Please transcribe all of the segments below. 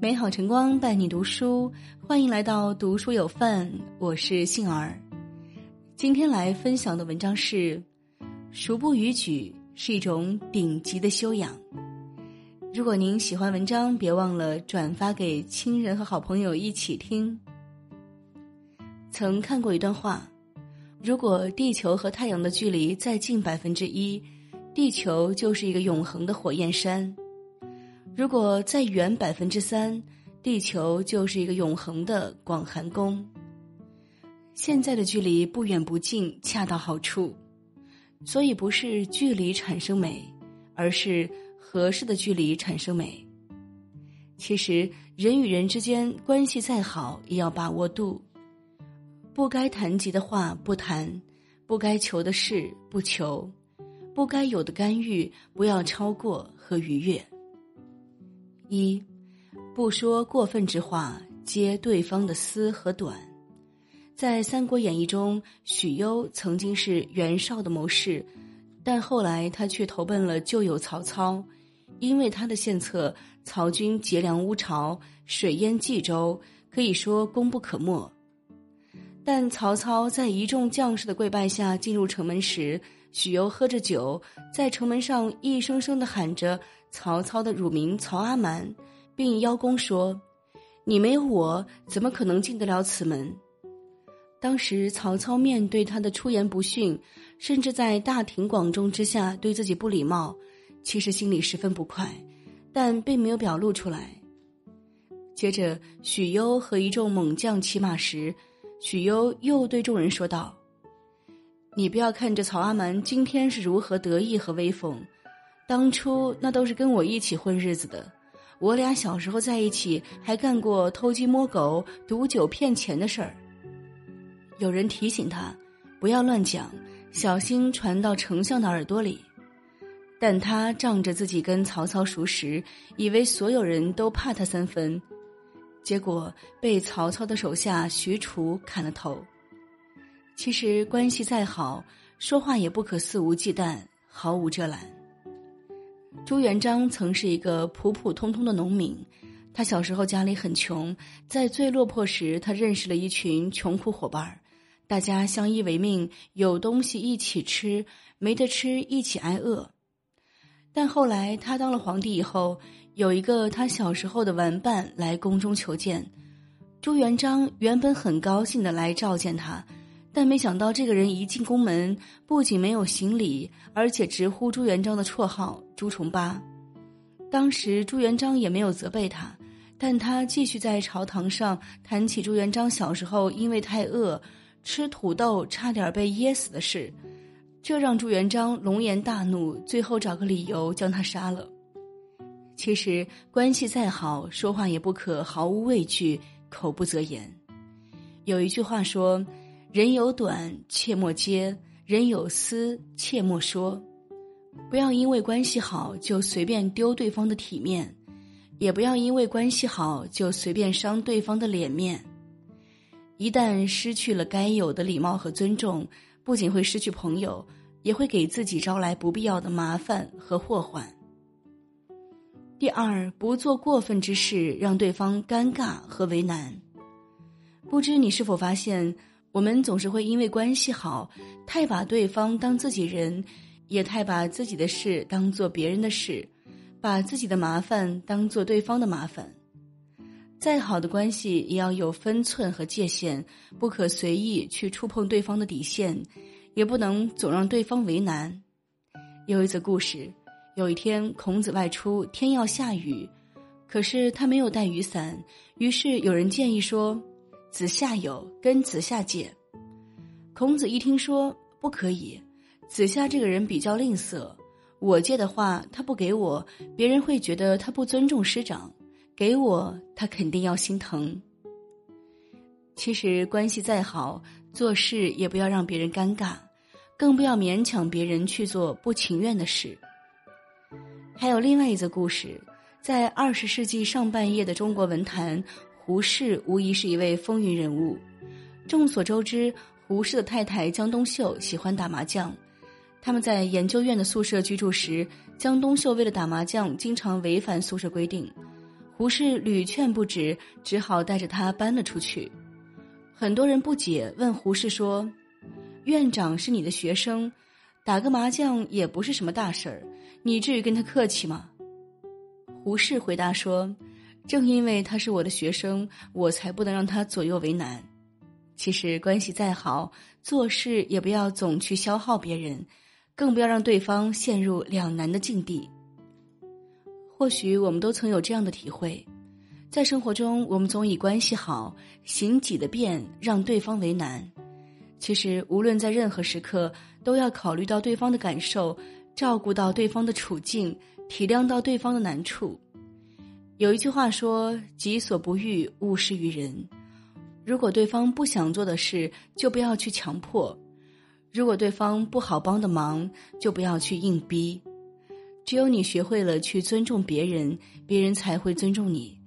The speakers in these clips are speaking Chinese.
美好晨光伴你读书，欢迎来到读书有范，我是杏儿。今天来分享的文章是：熟不逾矩是一种顶级的修养。如果您喜欢文章，别忘了转发给亲人和好朋友一起听。曾看过一段话：如果地球和太阳的距离再近百分之一，地球就是一个永恒的火焰山。如果再远百分之三，地球就是一个永恒的广寒宫。现在的距离不远不近，恰到好处，所以不是距离产生美，而是合适的距离产生美。其实人与人之间关系再好，也要把握度，不该谈及的话不谈，不该求的事不求，不该有的干预不要超过和逾越。一，不说过分之话，揭对方的私和短。在《三国演义》中，许攸曾经是袁绍的谋士，但后来他却投奔了旧友曹操。因为他的献策，曹军劫粮乌巢，水淹冀州，可以说功不可没。但曹操在一众将士的跪拜下进入城门时，许攸喝着酒，在城门上一声声的喊着。曹操的乳名曹阿瞒，并邀功说：“你没有我，怎么可能进得了此门？”当时曹操面对他的出言不逊，甚至在大庭广众之下对自己不礼貌，其实心里十分不快，但并没有表露出来。接着，许攸和一众猛将骑马时，许攸又对众人说道：“你不要看着曹阿瞒今天是如何得意和威风。”当初那都是跟我一起混日子的，我俩小时候在一起，还干过偷鸡摸狗、赌酒骗钱的事儿。有人提醒他，不要乱讲，小心传到丞相的耳朵里。但他仗着自己跟曹操熟识，以为所有人都怕他三分，结果被曹操的手下许褚砍了头。其实关系再好，说话也不可肆无忌惮、毫无遮拦。朱元璋曾是一个普普通通的农民，他小时候家里很穷，在最落魄时，他认识了一群穷苦伙伴儿，大家相依为命，有东西一起吃，没得吃一起挨饿。但后来他当了皇帝以后，有一个他小时候的玩伴来宫中求见，朱元璋原本很高兴的来召见他。但没想到，这个人一进宫门，不仅没有行礼，而且直呼朱元璋的绰号“朱重八”。当时朱元璋也没有责备他，但他继续在朝堂上谈起朱元璋小时候因为太饿，吃土豆差点被噎死的事，这让朱元璋龙颜大怒，最后找个理由将他杀了。其实关系再好，说话也不可毫无畏惧，口不择言。有一句话说。人有短，切莫揭；人有私，切莫说。不要因为关系好就随便丢对方的体面，也不要因为关系好就随便伤对方的脸面。一旦失去了该有的礼貌和尊重，不仅会失去朋友，也会给自己招来不必要的麻烦和祸患。第二，不做过分之事，让对方尴尬和为难。不知你是否发现？我们总是会因为关系好，太把对方当自己人，也太把自己的事当做别人的事，把自己的麻烦当做对方的麻烦。再好的关系也要有分寸和界限，不可随意去触碰对方的底线，也不能总让对方为难。有一则故事，有一天孔子外出，天要下雨，可是他没有带雨伞，于是有人建议说。子夏有跟子夏借，孔子一听说不可以，子夏这个人比较吝啬，我借的话他不给我，别人会觉得他不尊重师长；给我他肯定要心疼。其实关系再好，做事也不要让别人尴尬，更不要勉强别人去做不情愿的事。还有另外一则故事，在二十世纪上半叶的中国文坛。胡适无疑是一位风云人物。众所周知，胡适的太太江冬秀喜欢打麻将。他们在研究院的宿舍居住时，江冬秀为了打麻将，经常违反宿舍规定。胡适屡劝不止，只好带着他搬了出去。很多人不解，问胡适说：“院长是你的学生，打个麻将也不是什么大事儿，你至于跟他客气吗？”胡适回答说：“正因为他是我的学生，我才不能让他左右为难。其实关系再好，做事也不要总去消耗别人，更不要让对方陷入两难的境地。或许我们都曾有这样的体会，在生活中，我们总以关系好、行己的便让对方为难。其实，无论在任何时刻，都要考虑到对方的感受，照顾到对方的处境。”体谅到对方的难处，有一句话说：“己所不欲，勿施于人。”如果对方不想做的事，就不要去强迫；如果对方不好帮的忙，就不要去硬逼。只有你学会了去尊重别人，别人才会尊重你；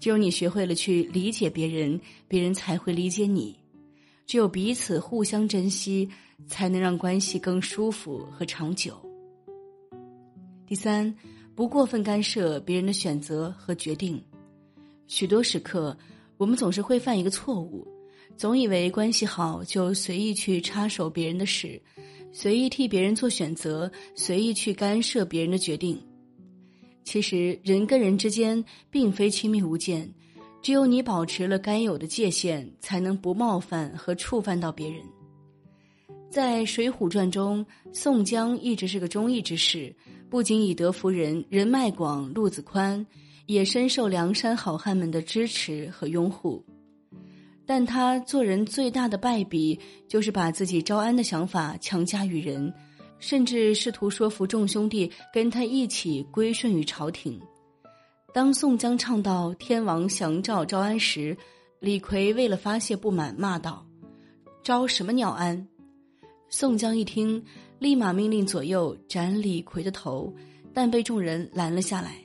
只有你学会了去理解别人，别人才会理解你。只有彼此互相珍惜，才能让关系更舒服和长久。第三，不过分干涉别人的选择和决定。许多时刻，我们总是会犯一个错误，总以为关系好就随意去插手别人的事，随意替别人做选择，随意去干涉别人的决定。其实，人跟人之间并非亲密无间，只有你保持了该有的界限，才能不冒犯和触犯到别人。在《水浒传》中，宋江一直是个忠义之士。不仅以德服人，人脉广，路子宽，也深受梁山好汉们的支持和拥护。但他做人最大的败笔，就是把自己招安的想法强加于人，甚至试图说服众兄弟跟他一起归顺于朝廷。当宋江唱到天王降诏招安时，李逵为了发泄不满，骂道：“招什么鸟安？”宋江一听。立马命令左右斩李逵的头，但被众人拦了下来。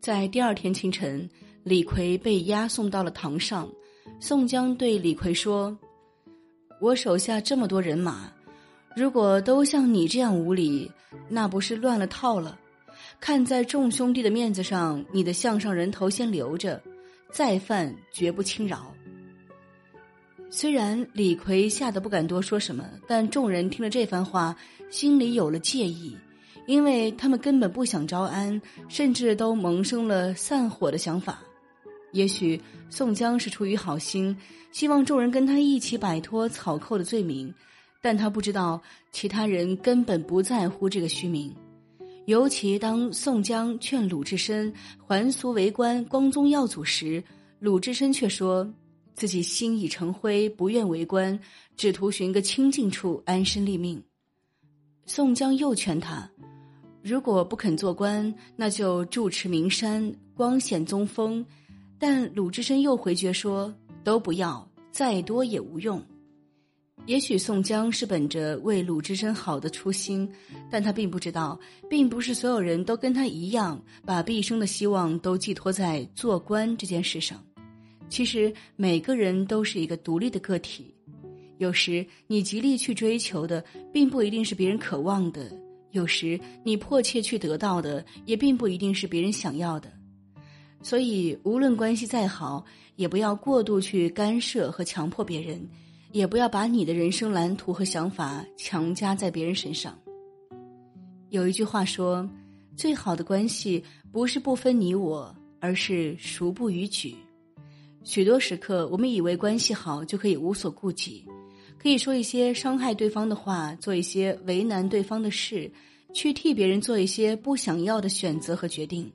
在第二天清晨，李逵被押送到了堂上。宋江对李逵说：“我手下这么多人马，如果都像你这样无礼，那不是乱了套了？看在众兄弟的面子上，你的项上人头先留着，再犯绝不轻饶。”虽然李逵吓得不敢多说什么，但众人听了这番话，心里有了介意，因为他们根本不想招安，甚至都萌生了散伙的想法。也许宋江是出于好心，希望众人跟他一起摆脱草寇的罪名，但他不知道其他人根本不在乎这个虚名。尤其当宋江劝鲁智深还俗为官、光宗耀祖时，鲁智深却说。自己心已成灰，不愿为官，只图寻个清静处安身立命。宋江又劝他，如果不肯做官，那就住持名山，光显宗风。但鲁智深又回绝说，都不要，再多也无用。也许宋江是本着为鲁智深好的初心，但他并不知道，并不是所有人都跟他一样，把毕生的希望都寄托在做官这件事上。其实每个人都是一个独立的个体，有时你极力去追求的，并不一定是别人渴望的；有时你迫切去得到的，也并不一定是别人想要的。所以，无论关系再好，也不要过度去干涉和强迫别人，也不要把你的人生蓝图和想法强加在别人身上。有一句话说：“最好的关系不是不分你我，而是孰不逾矩。”许多时刻，我们以为关系好就可以无所顾忌，可以说一些伤害对方的话，做一些为难对方的事，去替别人做一些不想要的选择和决定。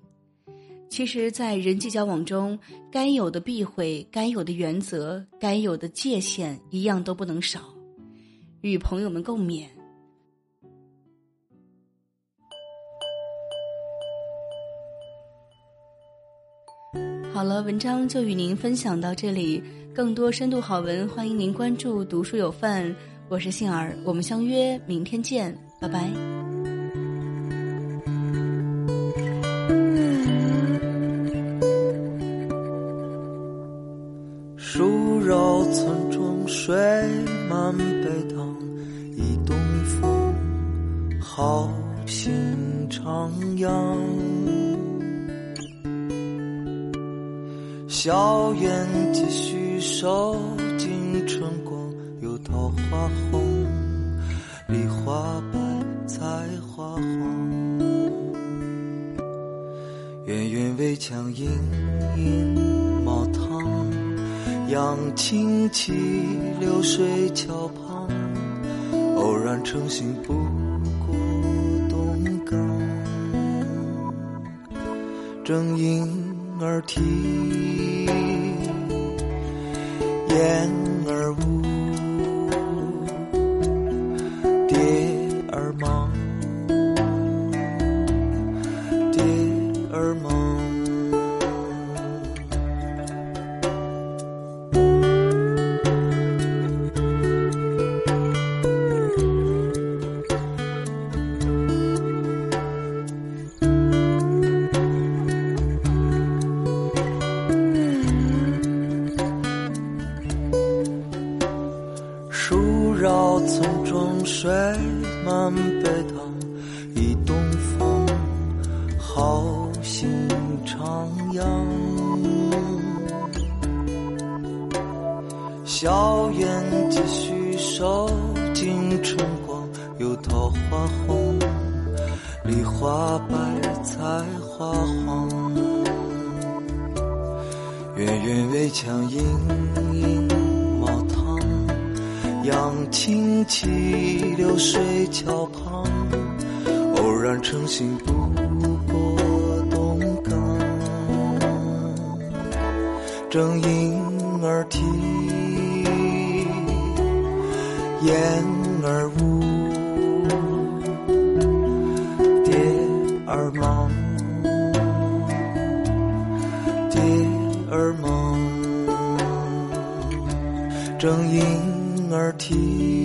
其实，在人际交往中，该有的避讳、该有的原则、该有的界限，一样都不能少。与朋友们共勉。好了，文章就与您分享到这里。更多深度好文，欢迎您关注“读书有范”。我是杏儿，我们相约明天见，拜拜。树绕村中水满北塘，一东风，好心徜徉。硝烟继续收尽春光，有桃花红，梨花白，菜花黄。远远围墙隐隐茅堂，杨青起，流水桥旁。偶然乘兴不过东港，正因儿啼，燕儿舞，村庄水满北塘，一东风，好心徜徉。小院继续收尽春光，有桃花红，梨花白，菜花黄。远远围墙隐隐，杨青起，流水桥旁。偶然乘兴不过东港，正莺儿啼，燕儿舞，蝶儿忙，蝶儿忙，正莺儿啼。